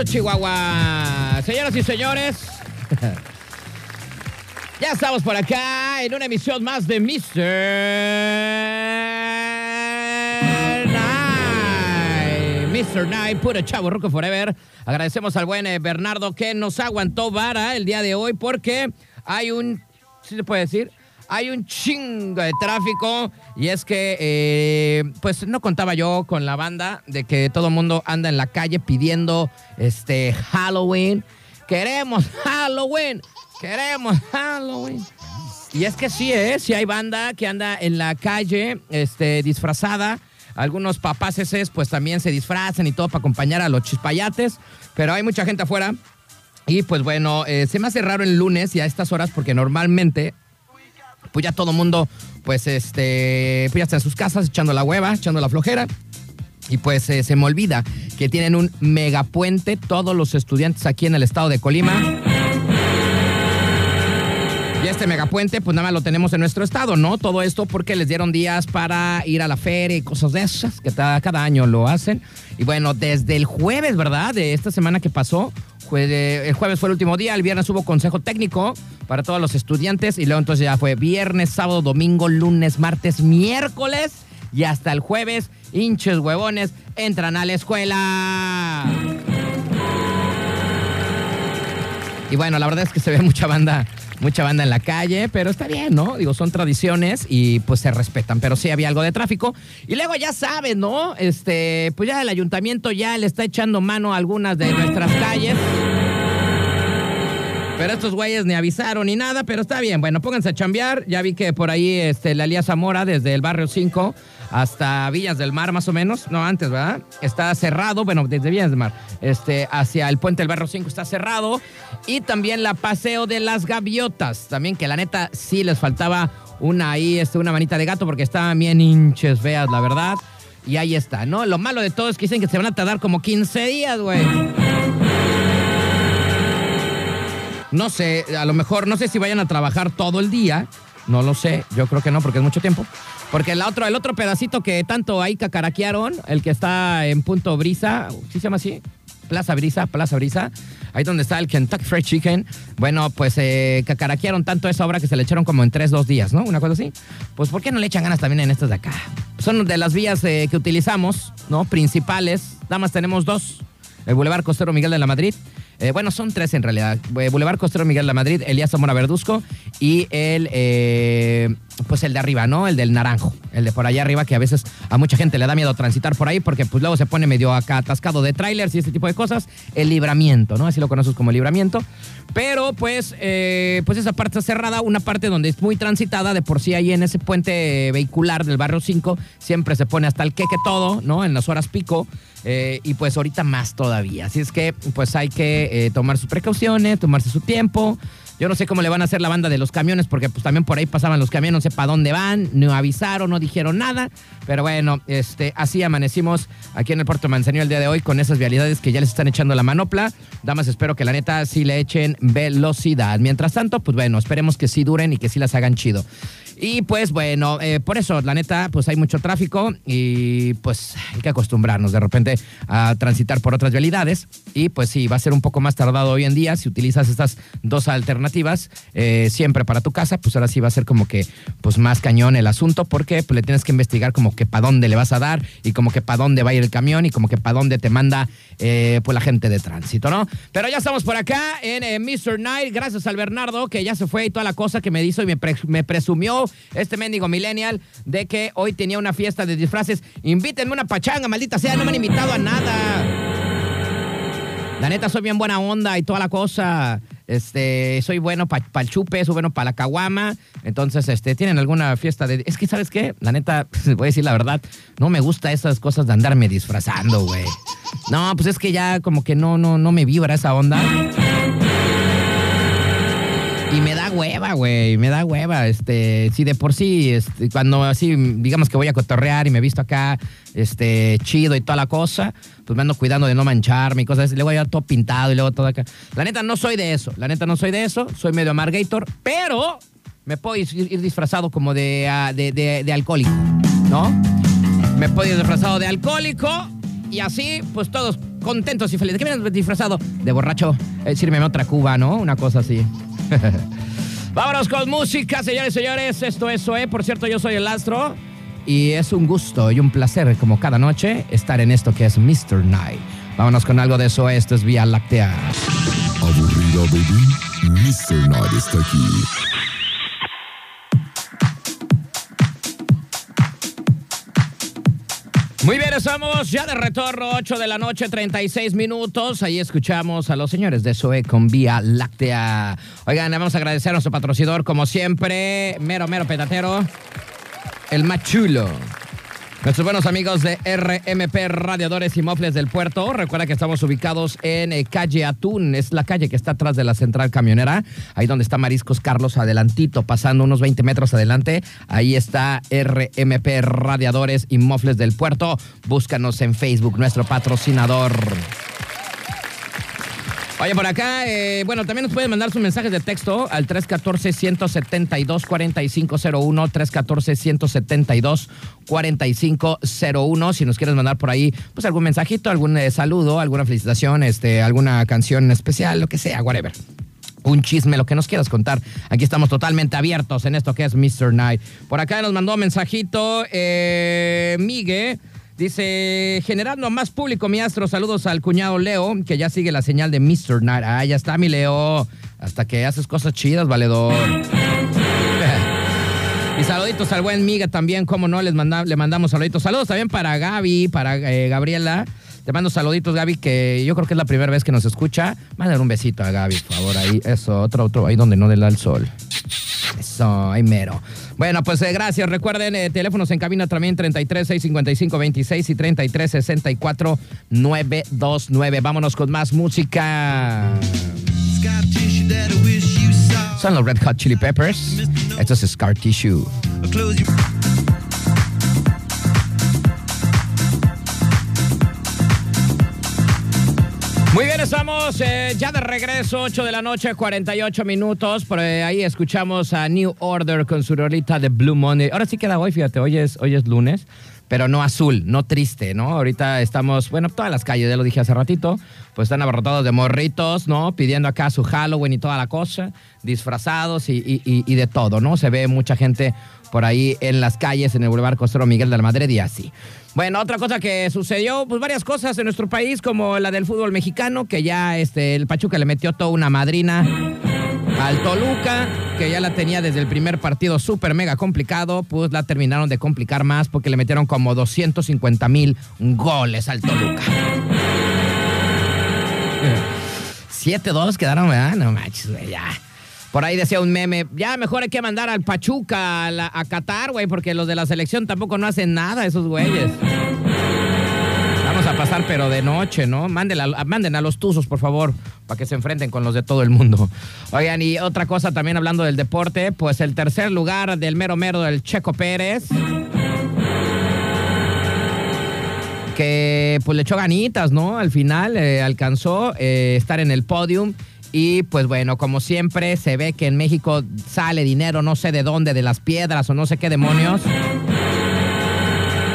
Chihuahua. Señoras y señores, ya estamos por acá en una emisión más de Mr. Night. Mr. Night, puro chavo, Roco Forever. Agradecemos al buen eh, Bernardo que nos aguantó vara el día de hoy porque hay un, ¿sí se puede decir? Hay un chingo de tráfico y es que, eh, pues no contaba yo con la banda de que todo el mundo anda en la calle pidiendo este Halloween. Queremos Halloween, queremos Halloween. Y es que sí, ¿eh? Sí hay banda que anda en la calle este, disfrazada. Algunos papaces pues también se disfrazan y todo para acompañar a los chispayates. Pero hay mucha gente afuera. Y pues bueno, eh, se me hace raro el lunes y a estas horas porque normalmente pues ya todo mundo, pues este, pues ya está en sus casas echando la hueva, echando la flojera. Y pues eh, se me olvida que tienen un megapuente todos los estudiantes aquí en el estado de Colima. Y este megapuente, pues nada más lo tenemos en nuestro estado, ¿no? Todo esto porque les dieron días para ir a la feria y cosas de esas, que cada, cada año lo hacen. Y bueno, desde el jueves, ¿verdad? De esta semana que pasó, el jueves fue el último día, el viernes hubo consejo técnico para todos los estudiantes y luego entonces ya fue viernes, sábado, domingo, lunes, martes, miércoles y hasta el jueves, hinches huevones, entran a la escuela. Y bueno, la verdad es que se ve mucha banda mucha banda en la calle, pero está bien, ¿no? Digo, son tradiciones y pues se respetan, pero sí había algo de tráfico. Y luego ya saben, ¿no? Este, pues ya el ayuntamiento ya le está echando mano a algunas de nuestras calles. Pero estos güeyes ni avisaron ni nada, pero está bien. Bueno, pónganse a chambear. Ya vi que por ahí este, la Lía Zamora, desde el barrio 5 hasta Villas del Mar, más o menos. No, antes, ¿verdad? Está cerrado. Bueno, desde Villas del Mar. Este, hacia el puente del barrio 5 está cerrado. Y también la Paseo de las Gaviotas. También que la neta sí les faltaba una ahí, este, una manita de gato, porque estaban bien hinches feas, la verdad. Y ahí está, ¿no? Lo malo de todo es que dicen que se van a tardar como 15 días, güey. No sé, a lo mejor, no sé si vayan a trabajar todo el día. No lo sé, yo creo que no, porque es mucho tiempo. Porque el otro, el otro pedacito que tanto ahí cacaraquearon, el que está en Punto Brisa, ¿sí se llama así? Plaza Brisa, Plaza Brisa, ahí donde está el Kentucky Fried Chicken. Bueno, pues eh, cacaraquearon tanto esa obra que se le echaron como en tres, dos días, ¿no? Una cosa así. Pues ¿por qué no le echan ganas también en estas de acá? Son de las vías eh, que utilizamos, ¿no? Principales. Nada más tenemos dos. El Boulevard Costero Miguel de la Madrid eh, bueno, son tres en realidad. Eh, Boulevard Costero Miguel la Madrid, Elías Zamora Verduzco y el, eh, pues el de arriba, ¿no? El del naranjo. El de por allá arriba que a veces a mucha gente le da miedo transitar por ahí porque pues luego se pone medio acá atascado de trailers y este tipo de cosas. El libramiento, ¿no? Así lo conoces como libramiento. Pero pues, pues esa parte está cerrada, una parte donde es muy transitada, de por sí ahí en ese puente vehicular del barrio 5 siempre se pone hasta el queque todo, ¿no? En las horas pico. Eh, y pues ahorita más todavía. Así es que pues hay que eh, tomar sus precauciones, tomarse su tiempo. Yo no sé cómo le van a hacer la banda de los camiones, porque pues también por ahí pasaban los camiones, no sé para dónde van, no avisaron, no dijeron nada. Pero bueno, este, así amanecimos aquí en el puerto Manzanillo el día de hoy con esas vialidades que ya les están echando la manopla. Damas, espero que la neta sí le echen velocidad. Mientras tanto, pues bueno, esperemos que sí duren y que sí las hagan chido. Y pues bueno, eh, por eso, la neta, pues hay mucho tráfico y pues hay que acostumbrarnos de repente a transitar por otras vialidades. Y pues sí, va a ser un poco más tardado hoy en día si utilizas estas dos alternativas eh, siempre para tu casa, pues ahora sí va a ser como que pues más cañón el asunto porque pues, le tienes que investigar como que para dónde le vas a dar y como que para dónde va a ir el camión y como que para dónde te manda eh, pues la gente de tránsito, ¿no? Pero ya estamos por acá en Mr. Night, gracias al Bernardo que ya se fue y toda la cosa que me hizo y me, me presumió este mendigo millennial de que hoy tenía una fiesta de disfraces. Invítenme una pachanga, maldita sea, no me han invitado a nada. La neta, soy bien buena onda y toda la cosa. Este, soy bueno para el chupe, soy bueno para la caguama. Entonces, este, ¿tienen alguna fiesta de.? Es que, ¿sabes qué? La neta, voy a decir la verdad, no me gusta esas cosas de andarme disfrazando, güey. No, pues es que ya como que no, no, no me vibra esa onda. Y me da hueva, güey, me da hueva. Este, si de por sí, este, cuando así, digamos que voy a cotorrear y me he visto acá, este, chido y toda la cosa, pues me ando cuidando de no mancharme y cosas así. Luego ya todo pintado y luego todo acá. La neta no soy de eso, la neta no soy de eso, soy medio amargator, pero me puedo ir, disfrazado como de, ah, de, de, de alcohólico, ¿no? Me puedo ir disfrazado de alcohólico y así, pues todos contentos y felices. ¿Qué vienes disfrazado? De borracho. Eh, otra cuba, ¿no? Una cosa así. Vámonos con música, señores y señores. Esto es SOE. Por cierto, yo soy el Astro. Y es un gusto y un placer, como cada noche, estar en esto que es Mr. Night. Vámonos con algo de eso. Esto es Vía Láctea. Aburrida, baby. Mr. Night está aquí. Muy bien, estamos ya de retorno, 8 de la noche, 36 minutos. Ahí escuchamos a los señores de SOE con Vía Láctea. Oigan, vamos a agradecer a nuestro patrocinador, como siempre, mero, mero petatero, el más chulo. Nuestros buenos amigos de RMP Radiadores y Mofles del Puerto. Recuerda que estamos ubicados en eh, calle Atún. Es la calle que está atrás de la central camionera. Ahí donde está Mariscos Carlos, adelantito, pasando unos 20 metros adelante. Ahí está RMP Radiadores y Mofles del Puerto. Búscanos en Facebook, nuestro patrocinador. Oye, por acá, eh, bueno, también nos pueden mandar sus mensajes de texto al 314-172-4501, 314-172-4501. Si nos quieres mandar por ahí, pues algún mensajito, algún eh, saludo, alguna felicitación, este, alguna canción especial, lo que sea, whatever un chisme, lo que nos quieras contar. Aquí estamos totalmente abiertos en esto que es Mr. Night. Por acá nos mandó un mensajito eh, Migue. Dice, generando más público, mi astro, saludos al cuñado Leo, que ya sigue la señal de Mr. Night. Ah, ya está, mi Leo. Hasta que haces cosas chidas, valedor. y saluditos al buen Miga también, como no, les manda, le mandamos saluditos. Saludos también para Gaby, para eh, Gabriela. Te mando saluditos, Gaby, que yo creo que es la primera vez que nos escucha. Mándale un besito a Gaby, por favor. Ahí, eso, otro, otro, ahí donde no le da el sol. Eso, ahí mero. Bueno, pues eh, gracias. Recuerden, eh, teléfonos en cabina también 33 655 26 y 33 64 929. Vámonos con más música. Son los Red Hot Chili Peppers. Esto es Scar Tissue. Estamos eh, ya de regreso, 8 de la noche, 48 minutos. Por eh, ahí escuchamos a New Order con su rolita de Blue Monday. Ahora sí queda hoy, fíjate, hoy es, hoy es lunes, pero no azul, no triste, ¿no? Ahorita estamos, bueno, todas las calles, ya lo dije hace ratito, pues están abarrotados de morritos, ¿no? Pidiendo acá su Halloween y toda la cosa, disfrazados y, y, y, y de todo, ¿no? Se ve mucha gente por ahí en las calles, en el Boulevard Costero Miguel de la Madrid y así. Bueno, otra cosa que sucedió, pues varias cosas en nuestro país, como la del fútbol mexicano, que ya este, el Pachuca le metió toda una madrina al Toluca, que ya la tenía desde el primer partido súper mega complicado, pues la terminaron de complicar más porque le metieron como 250 mil goles al Toluca. 7-2 quedaron, ¿verdad? No manches, ya. Por ahí decía un meme, ya mejor hay que mandar al Pachuca a, Qatar, güey, porque los de la selección tampoco no hacen nada, esos güeyes. Vamos a pasar, pero de noche, ¿no? Manden a, manden a los tuzos, por favor, para que se enfrenten con los de todo el mundo. Oigan, y otra cosa también hablando del deporte, pues el tercer lugar del mero mero del Checo Pérez. Que pues le echó ganitas, ¿no? Al final eh, alcanzó eh, estar en el podium. Y pues bueno, como siempre, se ve que en México sale dinero, no sé de dónde, de las piedras o no sé qué demonios.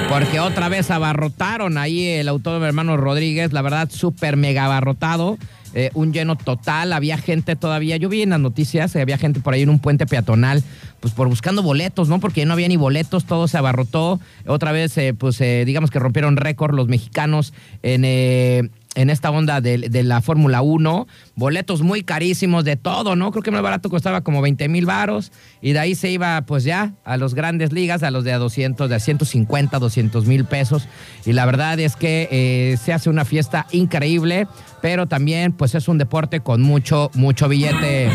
Porque otra vez abarrotaron ahí el autódromo hermano Rodríguez, la verdad, súper mega abarrotado. Eh, un lleno total, había gente todavía, yo vi en las noticias, eh, había gente por ahí en un puente peatonal, pues por buscando boletos, ¿no? Porque no había ni boletos, todo se abarrotó. Otra vez, eh, pues digamos que rompieron récord los mexicanos en en esta onda de, la Fórmula 1, boletos muy carísimos de todo, ¿no? Creo que más barato costaba como 20 mil varos y de ahí se iba pues ya a los grandes ligas, a los de a 200, de a 150, 200 mil pesos y la verdad es que eh, se hace una fiesta increíble, pero también pues es un deporte con mucho, mucho billete.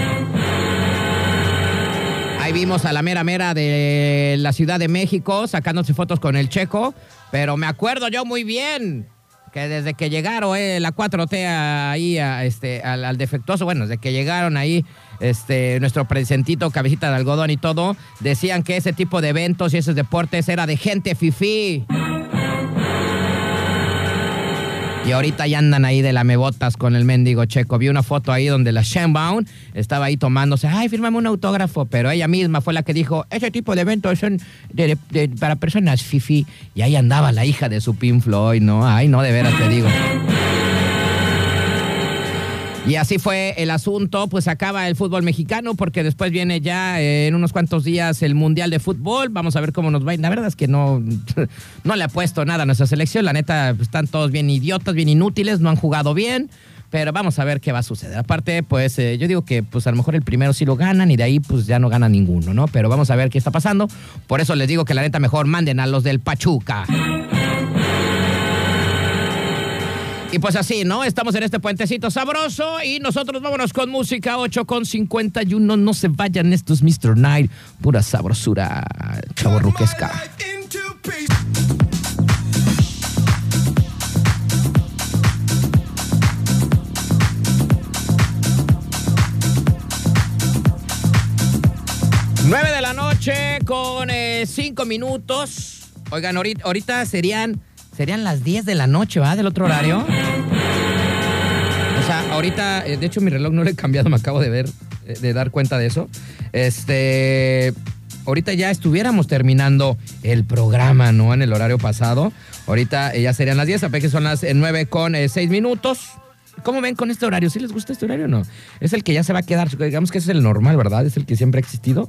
Ahí vimos a la mera mera de la Ciudad de México sacándose fotos con el checo, pero me acuerdo yo muy bien que desde que llegaron eh, la 4T ahí a, este, al, al, defectuoso, bueno, desde que llegaron ahí este, nuestro presentito, cabecita de algodón y todo, decían que ese tipo de eventos y esos deportes era de gente fifí. Y ahorita ya andan ahí de lamebotas con el mendigo checo. Vi una foto ahí donde la Shenbaum estaba ahí tomándose, ay, fírmame un autógrafo, pero ella misma fue la que dijo, ese tipo de eventos son para personas fifi. Y ahí andaba la hija de su Pin Floyd, ¿no? Ay, no, de veras te digo. Y así fue el asunto, pues acaba el fútbol mexicano porque después viene ya eh, en unos cuantos días el Mundial de Fútbol, vamos a ver cómo nos va. La verdad es que no, no le ha puesto nada a nuestra selección, la neta pues, están todos bien idiotas, bien inútiles, no han jugado bien. Pero vamos a ver qué va a suceder. Aparte, pues eh, yo digo que pues a lo mejor el primero sí lo ganan y de ahí pues ya no gana ninguno, ¿no? Pero vamos a ver qué está pasando. Por eso les digo que la neta mejor manden a los del Pachuca. Y pues así, ¿no? Estamos en este puentecito sabroso y nosotros vámonos con música 8 con 51. No se vayan estos Mr. Night. Pura sabrosura chaborruquesca. Nueve de la noche con eh, cinco minutos. Oigan, ahorita, ahorita serían, serían las 10 de la noche, ¿va? Del otro horario. O sea, ahorita, eh, de hecho mi reloj no lo he cambiado, me acabo de ver, eh, de dar cuenta de eso. Este, ahorita ya estuviéramos terminando el programa, ¿no? En el horario pasado. Ahorita eh, ya serían las 10, a que son las 9 con 6 minutos. ¿Cómo ven con este horario? ¿Sí les gusta este horario o no? Es el que ya se va a quedar, digamos que es el normal, ¿verdad? Es el que siempre ha existido.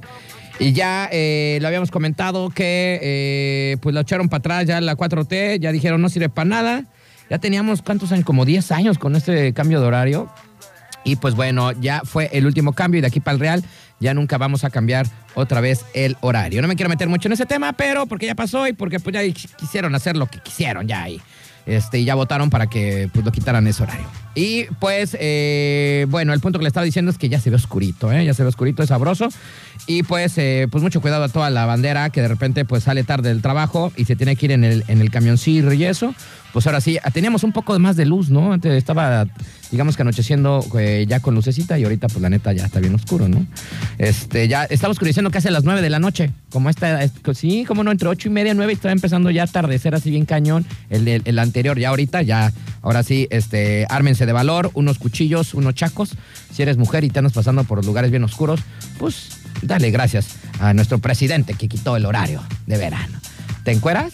Y ya eh, lo habíamos comentado que eh, pues lo echaron para atrás ya la 4T, ya dijeron no sirve para nada. Ya teníamos, ¿cuántos años? Como 10 años con este cambio de horario. Y pues bueno, ya fue el último cambio y de aquí para el Real ya nunca vamos a cambiar otra vez el horario. No me quiero meter mucho en ese tema, pero porque ya pasó y porque pues ya quisieron hacer lo que quisieron ya ahí. Este, y ya votaron para que pues, lo quitaran ese horario. Y pues, eh, bueno, el punto que le estaba diciendo es que ya se ve oscurito, ¿eh? Ya se ve oscurito, es sabroso. Y pues, eh, pues mucho cuidado a toda la bandera que de repente pues sale tarde del trabajo y se tiene que ir en el, en el camioncillo y eso. Pues ahora sí, teníamos un poco más de luz, ¿no? Antes estaba, digamos que anocheciendo ya con lucecita y ahorita pues la neta ya está bien oscuro, ¿no? Este, ya estaba oscureciendo casi a las nueve de la noche. Como esta, sí, como no, entre ocho y media, nueve y estaba empezando ya a atardecer así bien cañón. El, el, el anterior, ya ahorita, ya, ahora sí, este, ármense de valor, unos cuchillos, unos chacos. Si eres mujer y te andas pasando por lugares bien oscuros, pues dale gracias a nuestro presidente que quitó el horario de verano. ¿Te encueras?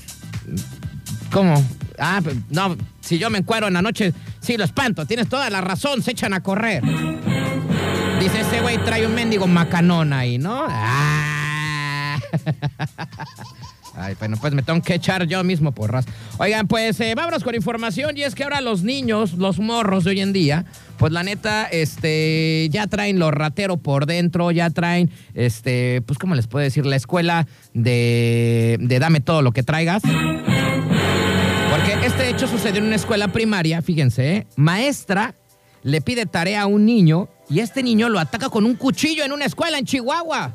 ¿Cómo? Ah, no, si yo me encuero en la noche, sí lo espanto, tienes toda la razón, se echan a correr. Dice, ese güey trae un mendigo macanón ahí, ¿no? Ah. Ay, bueno, pues me tengo que echar yo mismo porras. Oigan, pues eh, vámonos con información y es que ahora los niños, los morros de hoy en día, pues la neta, este, ya traen lo ratero por dentro, ya traen, este, pues cómo les puedo decir, la escuela de, de dame todo lo que traigas. Porque este hecho sucedió en una escuela primaria, fíjense, ¿eh? maestra le pide tarea a un niño y este niño lo ataca con un cuchillo en una escuela en Chihuahua.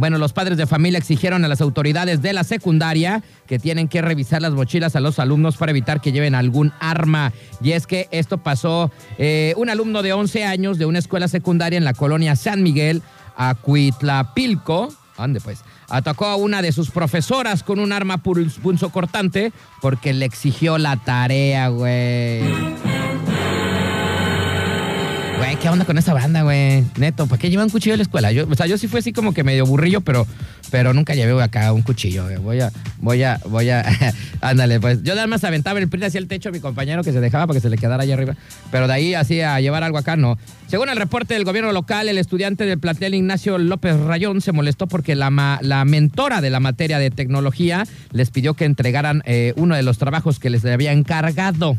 Bueno, los padres de familia exigieron a las autoridades de la secundaria que tienen que revisar las mochilas a los alumnos para evitar que lleven algún arma. Y es que esto pasó, eh, un alumno de 11 años de una escuela secundaria en la colonia San Miguel, Acuitlapilco, ¿dónde pues? Atacó a una de sus profesoras con un arma punzo cortante porque le exigió la tarea, güey. Güey, ¿qué onda con esa banda, güey? Neto, ¿para qué llevan cuchillo a la escuela? Yo, o sea, yo sí fui así como que medio burrillo, pero, pero nunca llevé acá un cuchillo, güey. Voy a, voy a, voy a, ándale, pues. Yo nada más aventaba el PRI hacia el techo a mi compañero que se dejaba para que se le quedara allá arriba. Pero de ahí así a llevar algo acá, no. Según el reporte del gobierno local, el estudiante del plantel Ignacio López Rayón se molestó porque la, la mentora de la materia de tecnología les pidió que entregaran eh, uno de los trabajos que les había encargado.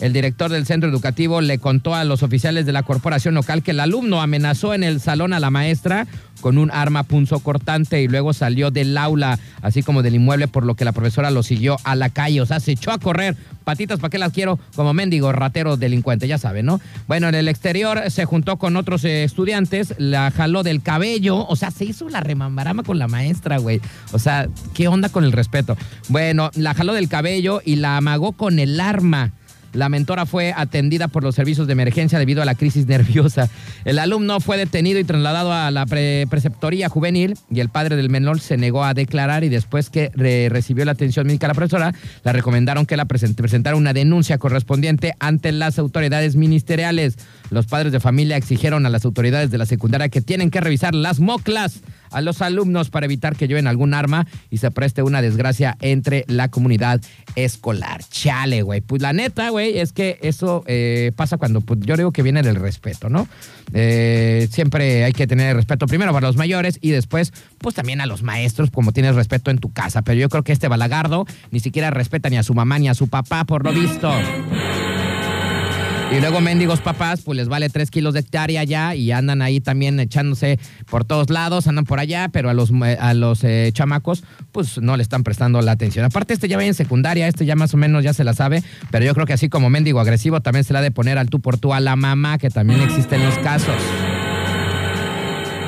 El director del centro educativo le contó a los oficiales de la corporación local que el alumno amenazó en el salón a la maestra con un arma punzocortante y luego salió del aula, así como del inmueble, por lo que la profesora lo siguió a la calle. O sea, se echó a correr. Patitas, ¿para qué las quiero? Como mendigo, ratero, delincuente, ya saben, ¿no? Bueno, en el exterior se juntó con otros eh, estudiantes, la jaló del cabello, o sea, se hizo la remambarama con la maestra, güey. O sea, ¿qué onda con el respeto? Bueno, la jaló del cabello y la amagó con el arma. La mentora fue atendida por los servicios de emergencia debido a la crisis nerviosa. El alumno fue detenido y trasladado a la pre preceptoría juvenil y el padre del menor se negó a declarar y después que re recibió la atención médica la profesora, le recomendaron que la present presentara una denuncia correspondiente ante las autoridades ministeriales. Los padres de familia exigieron a las autoridades de la secundaria que tienen que revisar las moclas a los alumnos para evitar que lleven algún arma y se preste una desgracia entre la comunidad escolar. Chale, güey. Pues la neta, güey, es que eso eh, pasa cuando pues, yo digo que viene del respeto, ¿no? Eh, siempre hay que tener respeto primero para los mayores y después, pues también a los maestros, como tienes respeto en tu casa. Pero yo creo que este balagardo ni siquiera respeta ni a su mamá ni a su papá, por lo visto. Y luego mendigos papás, pues les vale tres kilos de hectárea ya y andan ahí también echándose por todos lados, andan por allá, pero a los, eh, a los eh, chamacos, pues no le están prestando la atención. Aparte, este ya va en secundaria, este ya más o menos ya se la sabe, pero yo creo que así como mendigo agresivo, también se la ha de poner al tú por tú a la mamá, que también existen los casos.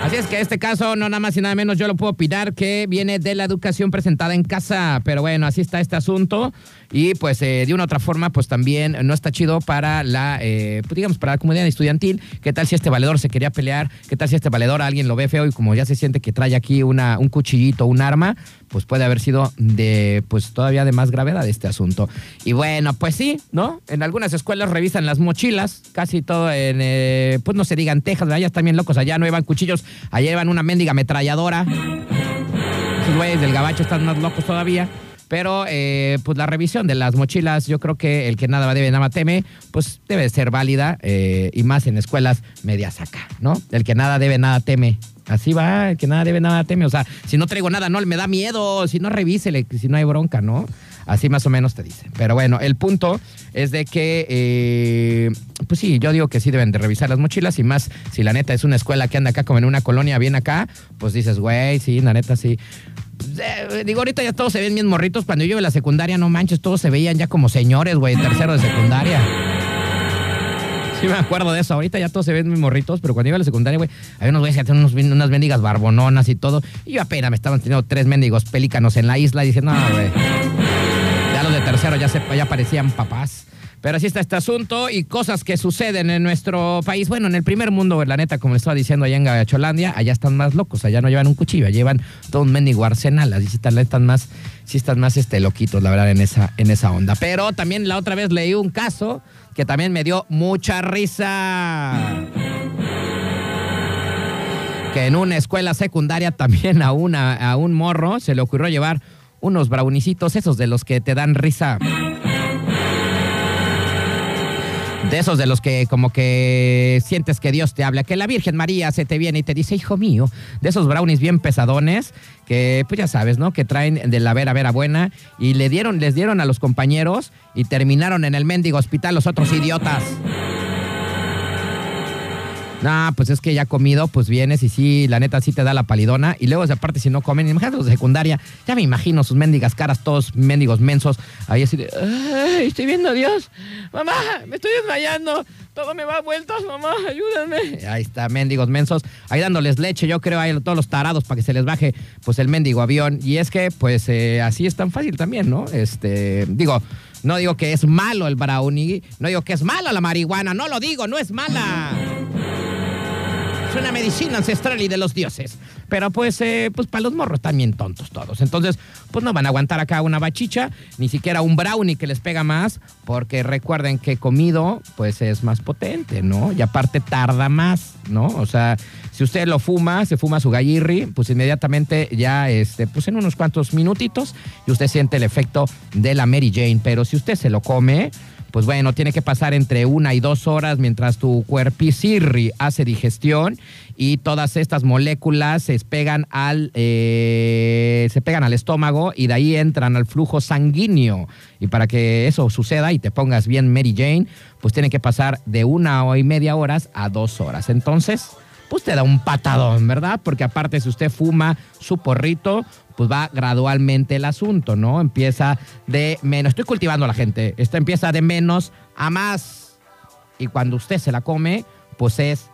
Así es que este caso, no nada más y nada menos, yo lo puedo opinar que viene de la educación presentada en casa. Pero bueno, así está este asunto. Y pues eh, de una u otra forma, pues también no está chido para la, eh, pues, digamos, para la comunidad estudiantil. ¿Qué tal si este valedor se quería pelear? ¿Qué tal si este valedor alguien lo ve feo y como ya se siente que trae aquí una, un cuchillito, un arma? Pues puede haber sido de, pues todavía de más gravedad este asunto. Y bueno, pues sí, ¿no? En algunas escuelas revisan las mochilas, casi todo en, eh, pues no se digan Texas, ya están bien locos, allá no llevan cuchillos, allá llevan una mendiga ametralladora. Esos güeyes del gabacho están más locos todavía. Pero, eh, pues la revisión de las mochilas, yo creo que el que nada debe, nada teme, pues debe ser válida eh, y más en escuelas medias acá, ¿no? El que nada debe, nada teme. Así va, que nada debe, nada teme. O sea, si no traigo nada, no me da miedo. Si no, revísele, si no hay bronca, ¿no? Así más o menos te dice. Pero bueno, el punto es de que, eh, pues sí, yo digo que sí deben de revisar las mochilas y más si la neta es una escuela que anda acá como en una colonia bien acá, pues dices, güey, sí, la neta sí. Eh, digo, ahorita ya todos se ven bien morritos. Cuando yo iba la secundaria, no manches, todos se veían ya como señores, güey, tercero de secundaria. Sí me acuerdo de eso. Ahorita ya todos se ven muy morritos, pero cuando iba a la secundaria, güey, había unos güeyes que unos, unas mendigas barbononas y todo. Y yo apenas me estaban teniendo tres mendigos pelícanos en la isla diciendo, no, güey. Ya los de tercero ya, se, ya parecían papás. Pero así está este asunto y cosas que suceden en nuestro país. Bueno, en el primer mundo, la neta, como les estaba diciendo allá en Gabacholandia, allá están más locos, allá no llevan un cuchillo, llevan todo un mendigo arsenal. Así están más, sí están más este, loquitos, la verdad, en esa, en esa onda. Pero también la otra vez leí un caso que también me dio mucha risa. Que en una escuela secundaria también a, una, a un morro se le ocurrió llevar unos braunicitos, esos de los que te dan risa. De esos de los que como que sientes que Dios te habla, que la Virgen María se te viene y te dice, hijo mío, de esos brownies bien pesadones, que pues ya sabes, ¿no? Que traen de la vera vera buena y le dieron, les dieron a los compañeros y terminaron en el mendigo hospital los otros idiotas. No, pues es que ya comido, pues vienes y sí, la neta sí te da la palidona. Y luego, aparte, si no comen, imagínate los de secundaria, ya me imagino sus mendigas caras, todos mendigos mensos, ahí así de, ¡ay, estoy viendo a Dios! ¡Mamá, me estoy desmayando! Todo me va a vueltas, mamá, ayúdame. Ahí está, mendigos mensos, ahí dándoles leche, yo creo, ahí a todos los tarados para que se les baje, pues, el mendigo avión. Y es que, pues, eh, así es tan fácil también, ¿no? Este, digo, no digo que es malo el brownie, no digo que es mala la marihuana, no lo digo, no es mala. Es una medicina ancestral y de los dioses. Pero pues, eh, pues para los morros también tontos todos. Entonces, pues no van a aguantar acá una bachicha, ni siquiera un brownie que les pega más, porque recuerden que comido, pues es más potente, ¿no? Y aparte tarda más, ¿no? O sea, si usted lo fuma, se fuma su gallirri, pues inmediatamente ya, este, pues en unos cuantos minutitos, y usted siente el efecto de la Mary Jane. Pero si usted se lo come, pues bueno, tiene que pasar entre una y dos horas mientras tu cuerpicirri hace digestión y todas estas moléculas se pegan al, eh, se pegan al estómago y de ahí entran al flujo sanguíneo. Y para que eso suceda y te pongas bien Mary Jane, pues tiene que pasar de una y media horas a dos horas. Entonces, pues te da un patadón, ¿verdad? Porque aparte si usted fuma su porrito, pues va gradualmente el asunto, ¿no? Empieza de menos. Estoy cultivando a la gente. Esto empieza de menos a más. Y cuando usted se la come, pues es.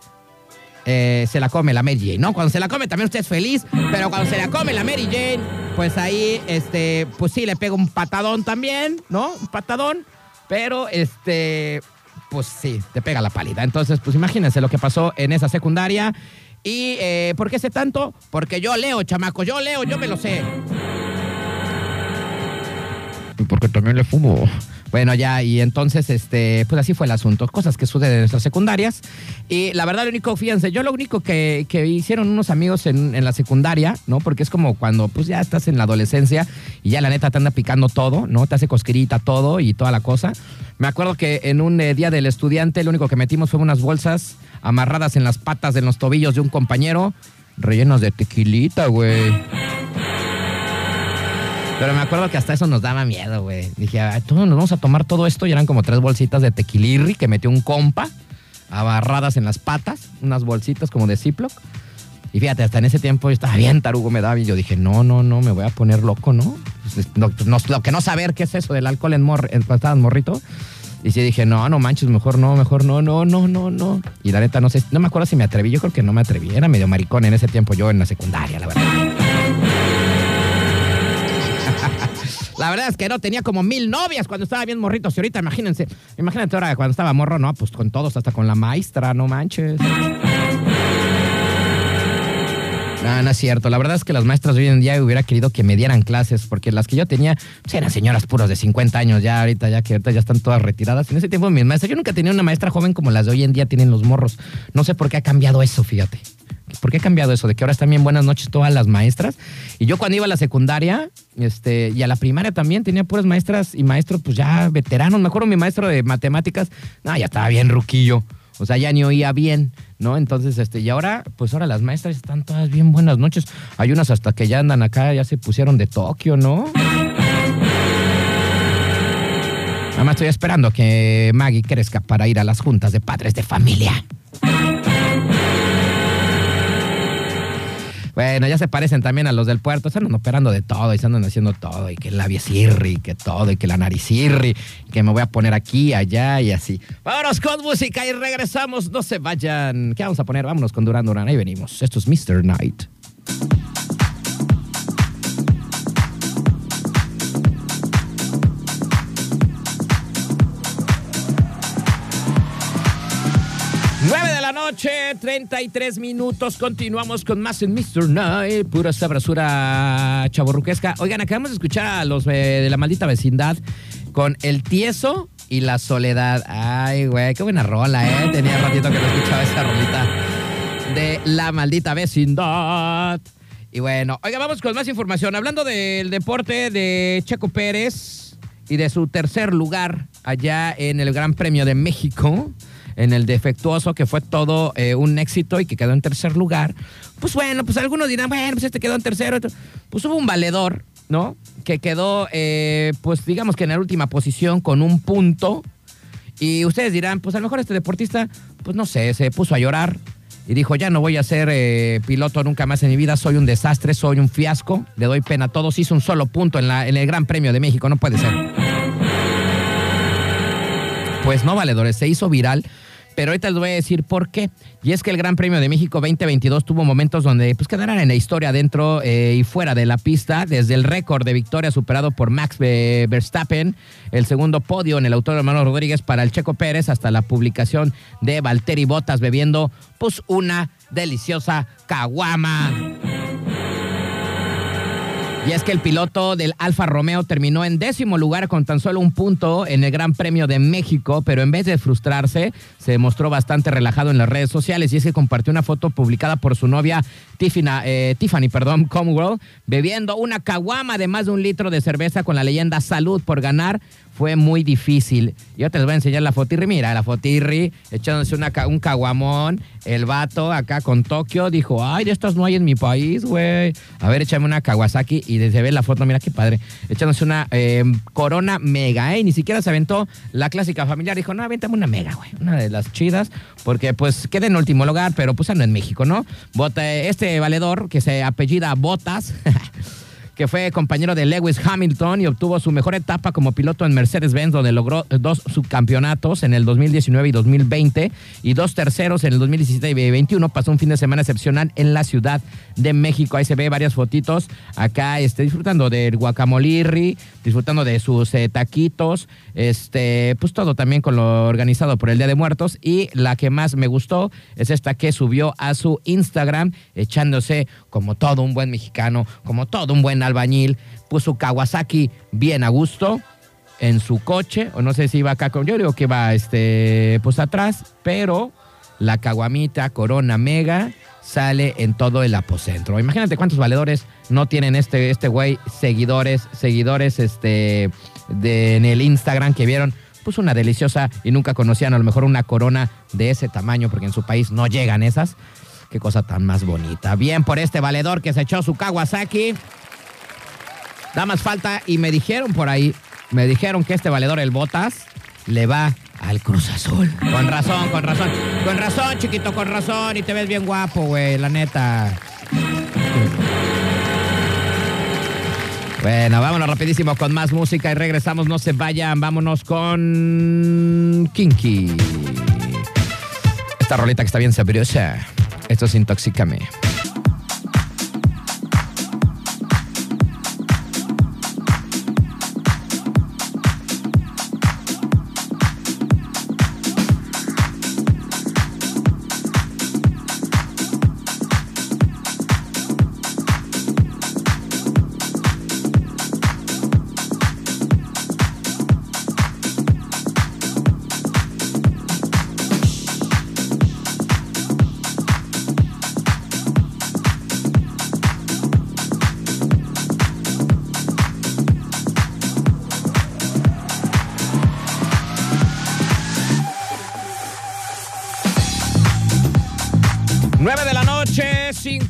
eh, se la come la Mary Jane, ¿no? Cuando se la come también usted es feliz, pero cuando se la come la Mary Jane, pues ahí, este, pues sí, le pega un patadón también, ¿no? Un patadón, pero este, pues sí, te pega la pálida. Entonces, pues imagínense lo que pasó en esa secundaria. ¿Y eh, por qué sé tanto? Porque yo leo, chamaco, yo leo, yo me lo sé. Y porque también le fumo. Bueno, ya, y entonces, este, pues así fue el asunto. Cosas que suceden en nuestras secundarias. Y la verdad, lo único, fíjense, yo lo único que, que hicieron unos amigos en, en, la secundaria, ¿no? Porque es como cuando pues ya estás en la adolescencia y ya la neta te anda picando todo, ¿no? Te hace cosquirita todo y toda la cosa. Me acuerdo que en un eh, día del estudiante, lo único que metimos fue unas bolsas amarradas en las patas, en los tobillos de un compañero, rellenos de tequilita, güey. Pero me acuerdo que hasta eso nos daba miedo, güey. Dije, todos nos vamos a tomar todo esto y eran como tres bolsitas de tequilirri que metió un compa, abarradas en las patas, unas bolsitas como de Ziploc. Y fíjate, hasta en ese tiempo yo estaba bien tarugo, me daba y yo dije, no, no, no, me voy a poner loco, ¿no? Pues, no, no lo que no saber qué es eso del alcohol en mor en, cuando estabas morrito. Y sí dije, no, no manches, mejor no, mejor no, no, no, no, no. Y la neta, no sé, no me acuerdo si me atreví, yo creo que no me atreví. Era medio maricón en ese tiempo yo en la secundaria, la verdad. La verdad es que no tenía como mil novias cuando estaba bien morrito. Y ahorita, imagínense, imagínate ahora cuando estaba morro, no, pues con todos, hasta con la maestra, no manches. No, no es cierto. La verdad es que las maestras de hoy en día hubiera querido que me dieran clases, porque las que yo tenía pues, eran señoras puros de 50 años, ya ahorita, ya que ahorita ya están todas retiradas. En ese tiempo mis maestras, yo nunca tenía una maestra joven como las de hoy en día tienen los morros. No sé por qué ha cambiado eso, fíjate. ¿Por qué ha cambiado eso? De que ahora están bien buenas noches todas las maestras. Y yo cuando iba a la secundaria este, y a la primaria también tenía puras maestras y maestros pues ya veteranos. Me acuerdo mi maestro de matemáticas, no, ya estaba bien ruquillo. O sea, ya ni oía bien, ¿no? Entonces, este, y ahora, pues ahora las maestras están todas bien buenas noches. Hay unas hasta que ya andan acá, ya se pusieron de Tokio, ¿no? Nada más estoy esperando que Maggie crezca para ir a las juntas de padres de familia. Bueno, ya se parecen también a los del puerto. Se andan operando de todo y se andan haciendo todo. Y que el labiesirri, que todo, y que la naricirri, que me voy a poner aquí, allá y así. Vámonos con música y regresamos. No se vayan. ¿Qué vamos a poner? Vámonos con Durán Durán. Ahí venimos. Esto es Mr. Knight. Noche, 33 minutos. Continuamos con más en Mr. Night. Pura sabrosura chaborruquesca. Oigan, acabamos de escuchar a los eh, de la maldita vecindad con El Tieso y La Soledad. Ay, güey, qué buena rola, ¿eh? Tenía ratito que no escuchaba esa rolita de La Maldita Vecindad. Y bueno, oiga, vamos con más información. Hablando del deporte de Checo Pérez y de su tercer lugar allá en el Gran Premio de México en el defectuoso, que fue todo eh, un éxito y que quedó en tercer lugar. Pues bueno, pues algunos dirán, bueno, pues este quedó en tercero. Pues hubo un valedor, ¿no? Que quedó, eh, pues digamos que en la última posición con un punto. Y ustedes dirán, pues a lo mejor este deportista, pues no sé, se puso a llorar y dijo, ya no voy a ser eh, piloto nunca más en mi vida, soy un desastre, soy un fiasco, le doy pena a todos, hizo un solo punto en, la, en el Gran Premio de México, no puede ser. Pues no, valedores, se hizo viral pero ahorita les voy a decir por qué. Y es que el Gran Premio de México 2022 tuvo momentos donde pues quedaran en la historia dentro eh, y fuera de la pista, desde el récord de victoria superado por Max Verstappen, el segundo podio en el autor hermano Rodríguez para el Checo Pérez, hasta la publicación de Valtteri Bottas bebiendo pues una deliciosa caguama. Y es que el piloto del Alfa Romeo terminó en décimo lugar con tan solo un punto en el Gran Premio de México, pero en vez de frustrarse, se mostró bastante relajado en las redes sociales. Y es que compartió una foto publicada por su novia Tiffany, eh, Tiffany perdón, Comwell, bebiendo una caguama de más de un litro de cerveza con la leyenda Salud por ganar fue muy difícil. Yo te les voy a enseñar la fotirri. Mira, la fotirri echándose una, un caguamón. El vato acá con Tokio dijo, ay, de estas no hay en mi país, güey. A ver, échame una Kawasaki y se ve la foto, mira qué padre. Echándose una eh, Corona Mega, ¿eh? Ni siquiera se aventó la clásica familiar. Dijo, no, avéntame una Mega, güey. Una de las chidas, porque pues queda en último lugar, pero pues ando en México, ¿no? Bota, este valedor que se apellida Botas. que fue compañero de Lewis Hamilton y obtuvo su mejor etapa como piloto en Mercedes-Benz, donde logró dos subcampeonatos en el 2019 y 2020 y dos terceros en el 2017 y 2021. Pasó un fin de semana excepcional en la Ciudad de México. Ahí se ve varias fotitos acá este, disfrutando del guacamolirri, disfrutando de sus eh, taquitos, este, pues todo también con lo organizado por el Día de Muertos. Y la que más me gustó es esta que subió a su Instagram, echándose como todo un buen mexicano, como todo un buen albañil, puso Kawasaki bien a gusto en su coche, o no sé si iba acá con, yo digo que iba este, pues atrás, pero la caguamita Corona Mega sale en todo el apocentro. Imagínate cuántos valedores no tienen este, este güey, seguidores, seguidores este, en el Instagram que vieron pues una deliciosa y nunca conocían a lo mejor una corona de ese tamaño porque en su país no llegan esas. Qué cosa tan más bonita. Bien por este valedor que se echó su Kawasaki. Da más falta y me dijeron por ahí, me dijeron que este valedor, el Botas, le va al Cruz Azul. Con razón, con razón. Con razón, chiquito, con razón. Y te ves bien guapo, güey, la neta. Bueno, vámonos rapidísimo con más música y regresamos. No se vayan, vámonos con Kinky. Esta rolita que está bien sabrosa. Esto es Intoxícame.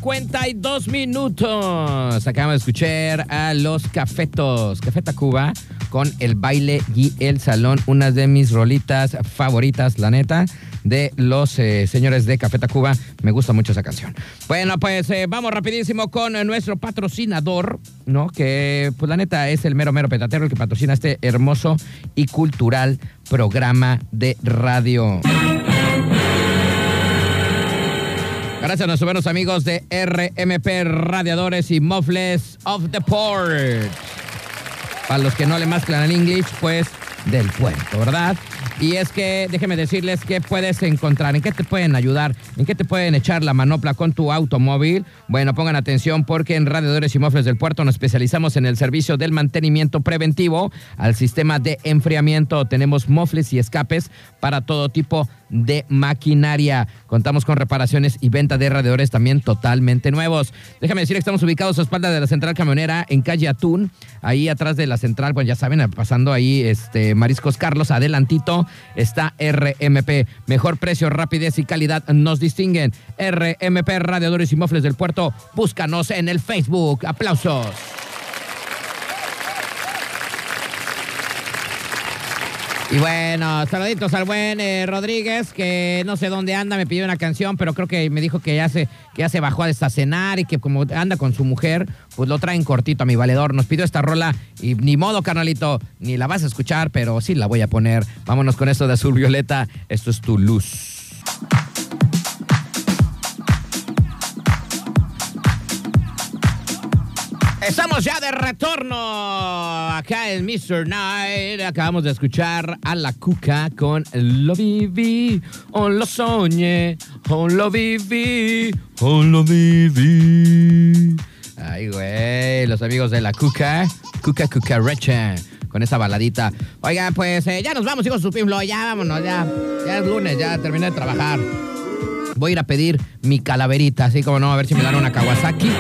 52 minutos. Acabamos de escuchar a los Cafetos, Cafeta Cuba, con el baile y el salón. Una de mis rolitas favoritas, la neta, de los eh, señores de Cafeta Cuba. Me gusta mucho esa canción. Bueno, pues eh, vamos rapidísimo con nuestro patrocinador, ¿no? Que, pues la neta, es el mero, mero petatero el que patrocina este hermoso y cultural programa de radio. Gracias a nuestros buenos amigos de RMP Radiadores y Muffles of the Port. Para los que no le mezclan en inglés, pues del puerto, ¿verdad? Y es que déjeme decirles qué puedes encontrar, en qué te pueden ayudar, en qué te pueden echar la manopla con tu automóvil. Bueno, pongan atención porque en Radiadores y Mofles del Puerto nos especializamos en el servicio del mantenimiento preventivo al sistema de enfriamiento. Tenemos mofles y escapes para todo tipo de maquinaria. Contamos con reparaciones y venta de radiadores también totalmente nuevos. Déjame decir que estamos ubicados a espalda de la central camionera en calle Atún, ahí atrás de la central, pues ya saben, pasando ahí este Mariscos Carlos, adelantito está RMP. Mejor precio, rapidez y calidad nos distinguen. RMP Radiadores y Mofles del Puerto. Búscanos en el Facebook. Aplausos. Y bueno, saluditos al buen eh, Rodríguez, que no sé dónde anda, me pidió una canción, pero creo que me dijo que ya se, que ya se bajó a destacenar y que como anda con su mujer, pues lo traen cortito a mi valedor. Nos pidió esta rola y ni modo, carnalito, ni la vas a escuchar, pero sí la voy a poner. Vámonos con esto de azul violeta. Esto es tu luz. Estamos ya de retorno acá en Mr. Night. Acabamos de escuchar a la Cuca con Lo viví, o lo soñé, o lo viví, o lo viví. Ay, güey, los amigos de la Cuca, Cuca Cucaracha, con esa baladita. Oigan, pues eh, ya nos vamos, hijos su Pimlo, ya vámonos, ya. Ya es lunes, ya terminé de trabajar. Voy a ir a pedir mi calaverita, así como no, a ver si me dan una Kawasaki.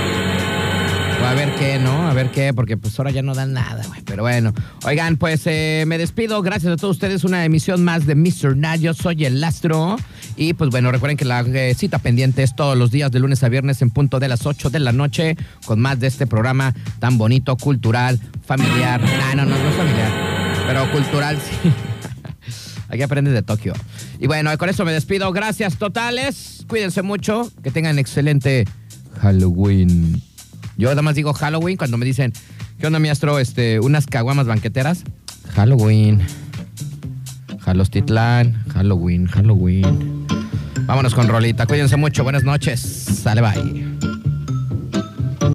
A ver qué, ¿no? A ver qué, porque pues ahora ya no dan nada, güey. Pero bueno. Oigan, pues eh, me despido. Gracias a todos ustedes. Una emisión más de Mr. Nat. Yo soy el Astro. Y pues bueno, recuerden que la eh, cita pendiente es todos los días de lunes a viernes en punto de las 8 de la noche con más de este programa tan bonito, cultural, familiar. Ah, no, no, no familiar. Pero cultural, sí. Aquí aprendes de Tokio. Y bueno, con eso me despido. Gracias totales. Cuídense mucho. Que tengan excelente Halloween. Yo nada más digo Halloween cuando me dicen, ¿qué onda, maestro? Este, unas caguamas banqueteras. Halloween. Jalostitlán. Halloween, Halloween. Vámonos con Rolita. Cuídense mucho. Buenas noches. Sale, bye.